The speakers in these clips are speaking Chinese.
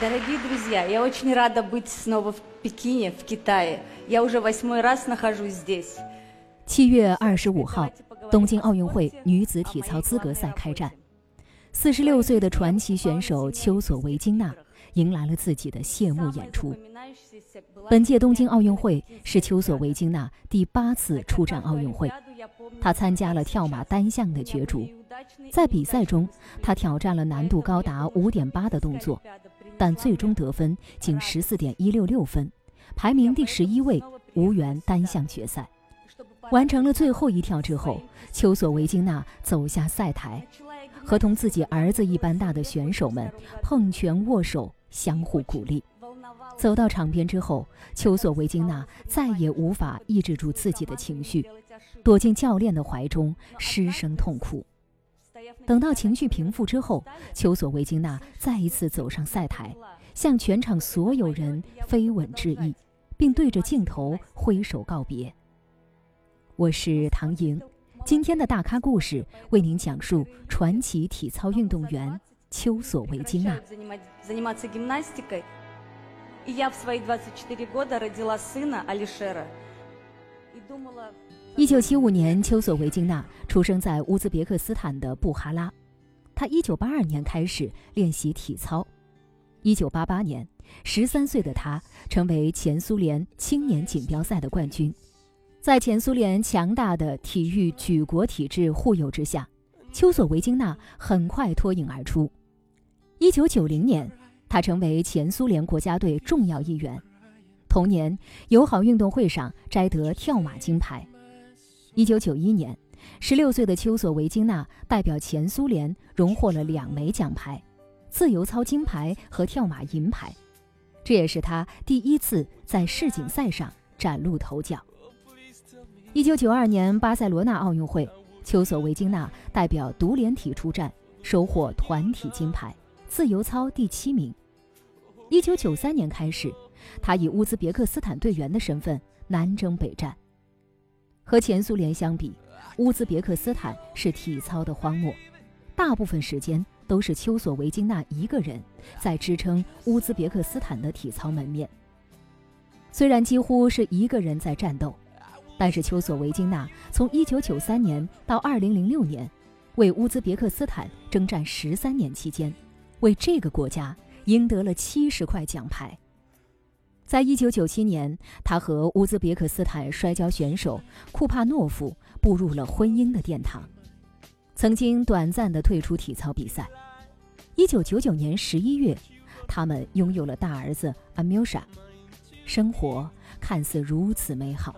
Дорогие друзья, я очень рада быть снова в Пекине, в Китае. Я уже восьмой раз нахожусь здесь. 七月二十五号，东京奥运会女子体操资格赛开战。四十六岁的传奇选手丘索维金娜迎来了自己的谢幕演出。本届东京奥运会是丘索维金娜第八次出战奥运会，她参加了跳马单项的角逐。 在比赛中，他挑战了难度高达五点八的动作，但最终得分仅十四点一六六分，排名第十一位，无缘单项决赛。完成了最后一跳之后，丘索维金娜走下赛台，和同自己儿子一般大的选手们碰拳握手，相互鼓励。走到场边之后，丘索维金娜再也无法抑制住自己的情绪，躲进教练的怀中失声痛哭。等到情绪平复之后，丘索维金娜再一次走上赛台，向全场所有人飞吻致意，并对着镜头挥手告别。我是唐莹，今天的大咖故事为您讲述传奇体操运动员丘索维金娜。一九七五年，丘索维金娜出生在乌兹别克斯坦的布哈拉。她一九八二年开始练习体操。一九八八年，十三岁的她成为前苏联青年锦标赛的冠军。在前苏联强大的体育举国体制护佑之下，丘索维金娜很快脱颖而出。一九九零年，她成为前苏联国家队重要一员。同年，友好运动会上摘得跳马金牌。一九九一年，十六岁的丘索维金娜代表前苏联荣获了两枚奖牌：自由操金牌和跳马银牌。这也是她第一次在世锦赛上崭露头角。一九九二年巴塞罗那奥运会，丘索维金娜代表独联体出战，收获团体金牌，自由操第七名。一九九三年开始，她以乌兹别克斯坦队员的身份南征北战。和前苏联相比，乌兹别克斯坦是体操的荒漠，大部分时间都是丘索维金娜一个人在支撑乌兹别克斯坦的体操门面。虽然几乎是一个人在战斗。但是丘索维金娜从1993年到2006年，为乌兹别克斯坦征战十三年期间，为这个国家赢得了七十块奖牌。在1997年，他和乌兹别克斯坦摔跤选手库帕诺夫步入了婚姻的殿堂，曾经短暂的退出体操比赛。1999年11月，他们拥有了大儿子阿缪莎，生活看似如此美好。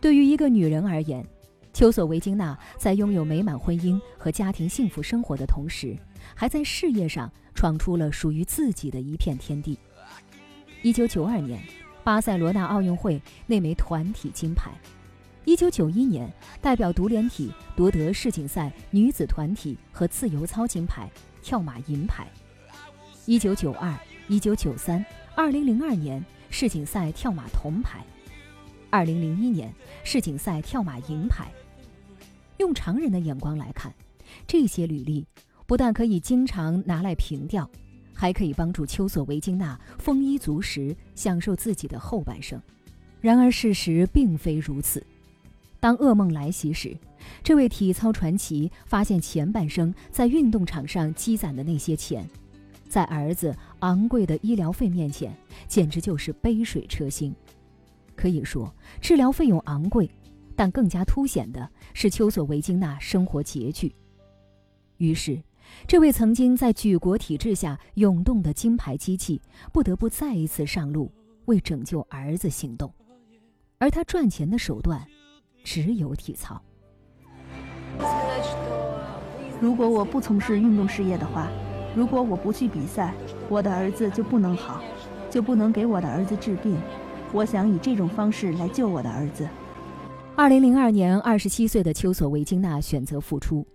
对于一个女人而言，丘索维金娜在拥有美满婚姻和家庭幸福生活的同时，还在事业上闯出了属于自己的一片天地。一九九二年，巴塞罗那奥运会那枚团体金牌；一九九一年，代表独联体夺得世锦赛女子团体和自由操金牌、跳马银牌；一九九二、一九九三、二零零二年世锦赛跳马铜牌。二零零一年世锦赛跳马银牌，用常人的眼光来看，这些履历不但可以经常拿来凭吊，还可以帮助丘索维金娜丰衣足食，享受自己的后半生。然而事实并非如此。当噩梦来袭时，这位体操传奇发现前半生在运动场上积攒的那些钱，在儿子昂贵的医疗费面前，简直就是杯水车薪。可以说，治疗费用昂贵，但更加凸显的是丘索维金娜生活拮据。于是，这位曾经在举国体制下涌动的金牌机器，不得不再一次上路，为拯救儿子行动。而他赚钱的手段，只有体操。如果我不从事运动事业的话，如果我不去比赛，我的儿子就不能好，就不能给我的儿子治病。我想以这种方式来救我的儿子。二零零二年，二十七岁的丘索维金娜选择复出。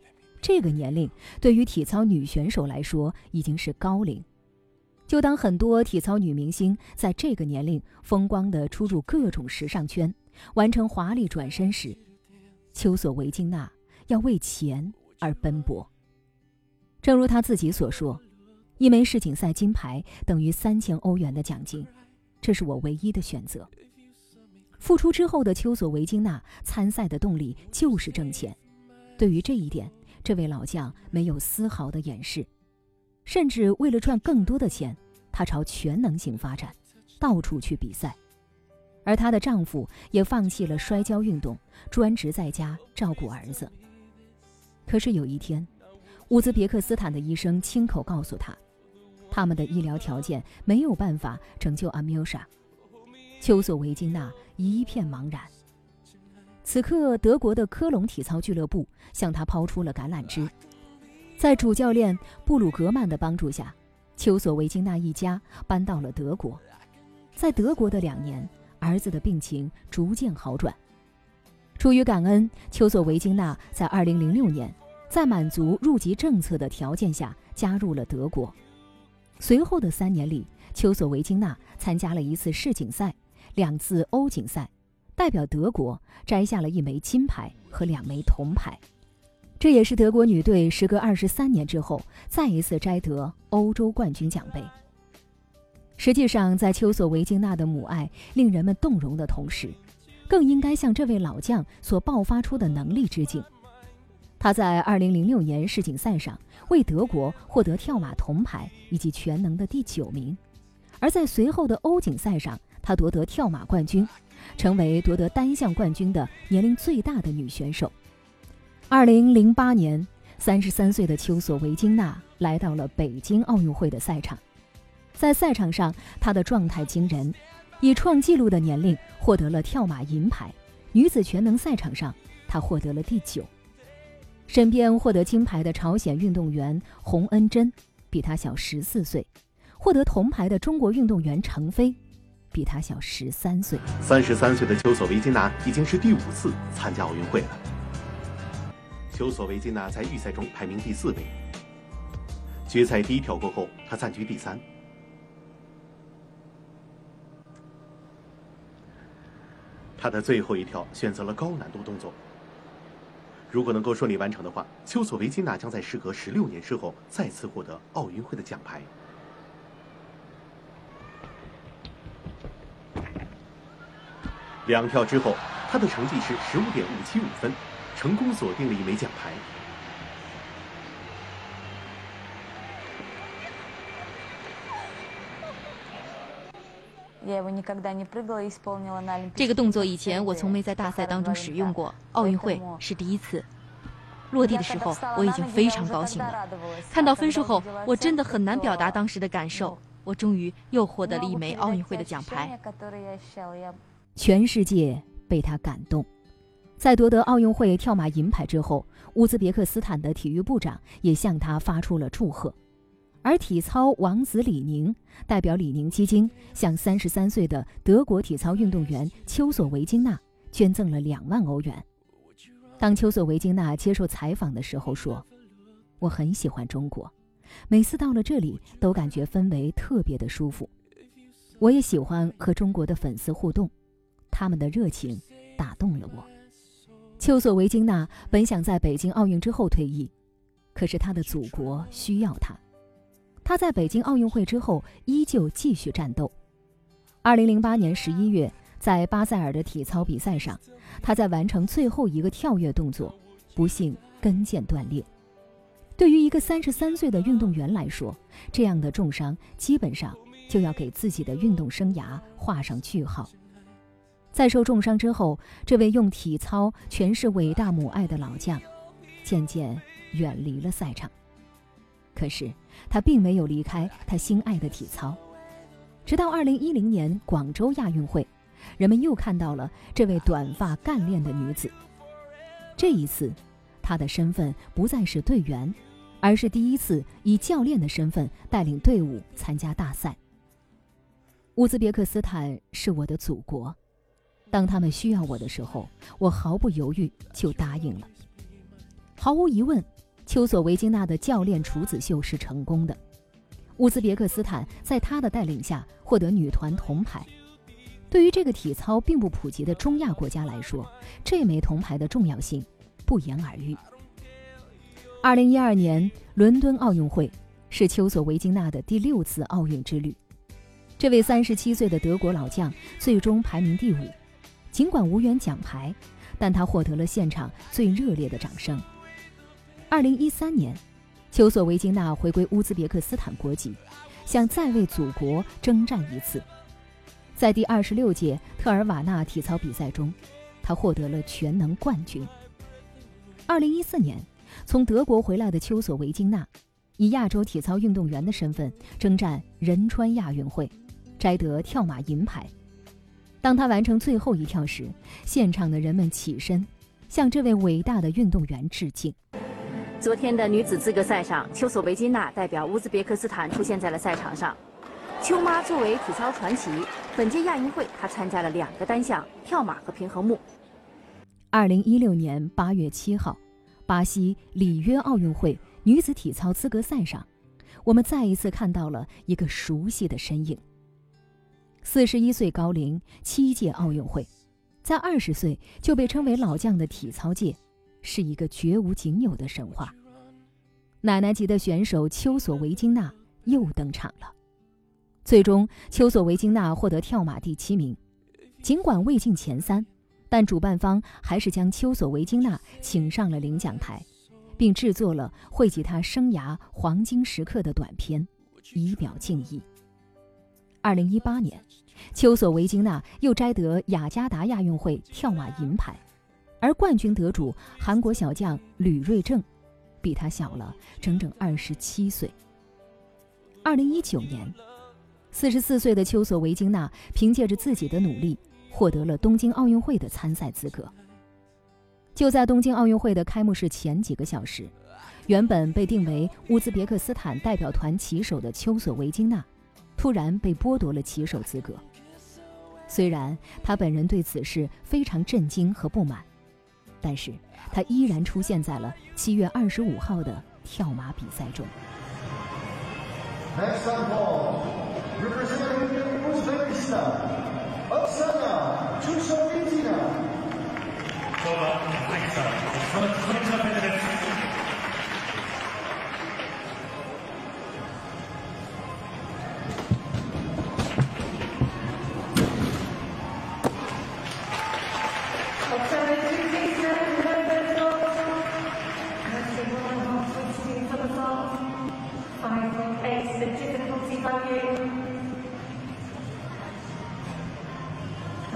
这个年龄对于体操女选手来说已经是高龄。就当很多体操女明星在这个年龄风光地出入各种时尚圈，完成华丽转身时，丘索维金娜要为钱而奔波。正如她自己所说：“一枚世锦赛金牌等于三千欧元的奖金，这是我唯一的选择。复出之后的丘索维金娜参赛的动力就是挣钱。对于这一点，这位老将没有丝毫的掩饰，甚至为了赚更多的钱，她朝全能型发展，到处去比赛。而她的丈夫也放弃了摔跤运动，专职在家照顾儿子。可是有一天，乌兹别克斯坦的医生亲口告诉他，他们的医疗条件没有办法拯救阿米尔莎。丘索维金娜一片茫然。此刻，德国的科隆体操俱乐部向他抛出了橄榄枝。在主教练布鲁格曼的帮助下，丘索维金娜一家搬到了德国。在德国的两年，儿子的病情逐渐好转。出于感恩，丘索维金娜在2006年，在满足入籍政策的条件下加入了德国。随后的三年里，丘索维金娜参加了一次世锦赛，两次欧锦赛。代表德国摘下了一枚金牌和两枚铜牌，这也是德国女队时隔二十三年之后再一次摘得欧洲冠军奖杯。实际上，在丘索维金娜的母爱令人们动容的同时，更应该向这位老将所爆发出的能力致敬。他在二零零六年世锦赛上为德国获得跳马铜牌以及全能的第九名，而在随后的欧锦赛上，他夺得跳马冠军。成为夺得单项冠军的年龄最大的女选手。二零零八年，三十三岁的丘索维金娜来到了北京奥运会的赛场，在赛场上，她的状态惊人，以创纪录的年龄获得了跳马银牌。女子全能赛场上，她获得了第九。身边获得金牌的朝鲜运动员洪恩贞比她小十四岁，获得铜牌的中国运动员程飞。比他小十三岁。三十三岁的丘索维金娜已经是第五次参加奥运会了。丘索维金娜在预赛中排名第四位，决赛第一跳过后，她暂居第三。她的最后一跳选择了高难度动作。如果能够顺利完成的话，丘索维金娜将在时隔十六年之后再次获得奥运会的奖牌。两跳之后，他的成绩是十五点五七五分，成功锁定了一枚奖牌。这个动作以前我从没在大赛当中使用过，奥运会是第一次。落地的时候我已经非常高兴了，看到分数后我真的很难表达当时的感受。我终于又获得了一枚奥运会的奖牌。全世界被他感动，在夺得奥运会跳马银牌之后，乌兹别克斯坦的体育部长也向他发出了祝贺，而体操王子李宁代表李宁基金向三十三岁的德国体操运动员丘索维金娜捐赠了两万欧元。当丘索维金娜接受采访的时候说：“我很喜欢中国，每次到了这里都感觉氛围特别的舒服。我也喜欢和中国的粉丝互动。”他们的热情打动了我。丘索维金娜本想在北京奥运之后退役，可是她的祖国需要她。她在北京奥运会之后依旧继续战斗。二零零八年十一月，在巴塞尔的体操比赛上，她在完成最后一个跳跃动作，不幸跟腱断裂。对于一个三十三岁的运动员来说，这样的重伤基本上就要给自己的运动生涯画上句号。在受重伤之后，这位用体操诠释伟大母爱的老将，渐渐远离了赛场。可是他并没有离开他心爱的体操，直到2010年广州亚运会，人们又看到了这位短发干练的女子。这一次，她的身份不再是队员，而是第一次以教练的身份带领队伍参加大赛。乌兹别克斯坦是我的祖国。当他们需要我的时候，我毫不犹豫就答应了。毫无疑问，丘索维金娜的教练处子秀是成功的。乌兹别克斯坦在他的带领下获得女团铜牌。对于这个体操并不普及的中亚国家来说，这枚铜牌的重要性不言而喻。二零一二年伦敦奥运会，是丘索维金娜的第六次奥运之旅。这位三十七岁的德国老将最终排名第五，尽管无缘奖牌，但他获得了现场最热烈的掌声。二零一三年，丘索维金娜回归乌兹别克斯坦国籍，想再为祖国征战一次。在第二十六届特尔瓦纳体操比赛中，他获得了全能冠军。二零一四年，从德国回来的丘索维金娜，以亚洲体操运动员的身份征战仁川亚运会。摘得跳马银牌。当他完成最后一跳时，现场的人们起身，向这位伟大的运动员致敬。昨天的女子资格赛上，丘索维金娜代表乌兹别克斯坦出现在了赛场上。丘妈作为体操传奇，本届亚运会她参加了两个单项：跳马和平衡木。二零一六年八月七号，巴西里约奥运会女子体操资格赛上，我们再一次看到了一个熟悉的身影。四十一岁高龄，七届奥运会，在二十岁就被称为老将的体操界，是一个绝无仅有的神话。奶奶级的选手丘索维金娜又登场了。最终，丘索维金娜获得跳马第七名，尽管未进前三，但主办方还是将丘索维金娜请上了领奖台，并制作了惠及她生涯黄金时刻的短片，以表敬意。二零一八年，丘索维金娜又摘得雅加达亚运会跳马银牌，而冠军得主韩国小将吕瑞正，比她小了整整二十七岁。二零一九年，四十四岁的丘索维金娜凭借着自己的努力，获得了东京奥运会的参赛资格。就在东京奥运会的开幕式前几个小时，原本被定为乌兹别克斯坦代表团旗手的丘索维金娜。突然被剥夺了骑手资格。虽然他本人对此事非常震惊和不满，但是他依然出现在了七月二十五号的跳马比赛中。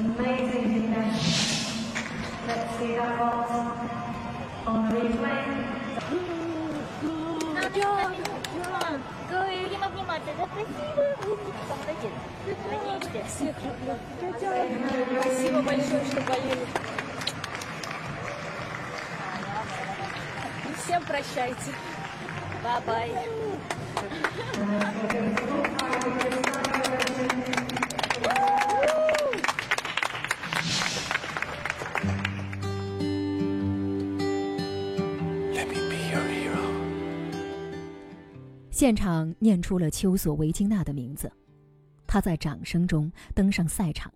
amazing connection. Let's see that was on the replay. Говорила внимательно. Спасибо. Помогите. Звоните. Всех люблю. Спасибо большое, что болели. Всем прощайте. Bye-bye. 现场念出了丘索维金娜的名字，她在掌声中登上赛场。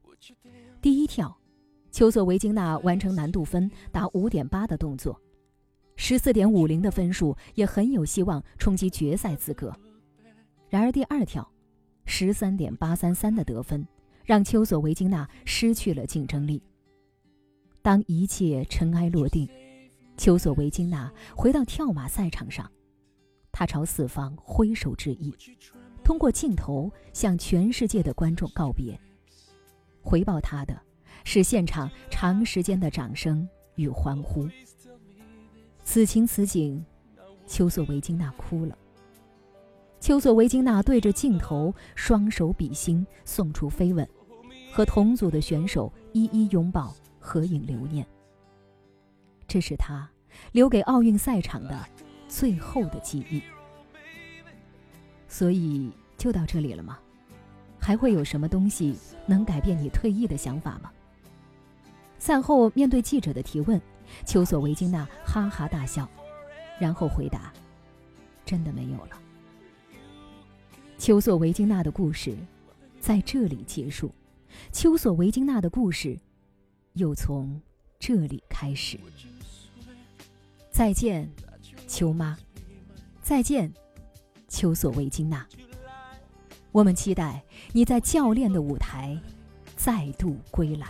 第一跳，丘索维金娜完成难度分达五点八的动作，十四点五零的分数也很有希望冲击决赛资格。然而第二跳，十三点八三三的得分让丘索维金娜失去了竞争力。当一切尘埃落定，丘索维金娜回到跳马赛场上。他朝四方挥手致意，通过镜头向全世界的观众告别。回报他的，是现场长时间的掌声与欢呼。此情此景，丘索维金娜哭了。丘索维金娜对着镜头双手比心，送出飞吻，和同组的选手一一拥抱合影留念。这是他留给奥运赛场的。最后的记忆，所以就到这里了吗？还会有什么东西能改变你退役的想法吗？赛后面对记者的提问，丘索维金娜哈哈大笑，然后回答：“真的没有了。”丘索维金娜的故事在这里结束，丘索维金娜的故事又从这里开始。再见。秋妈，再见，丘索维金娜。我们期待你在教练的舞台再度归来。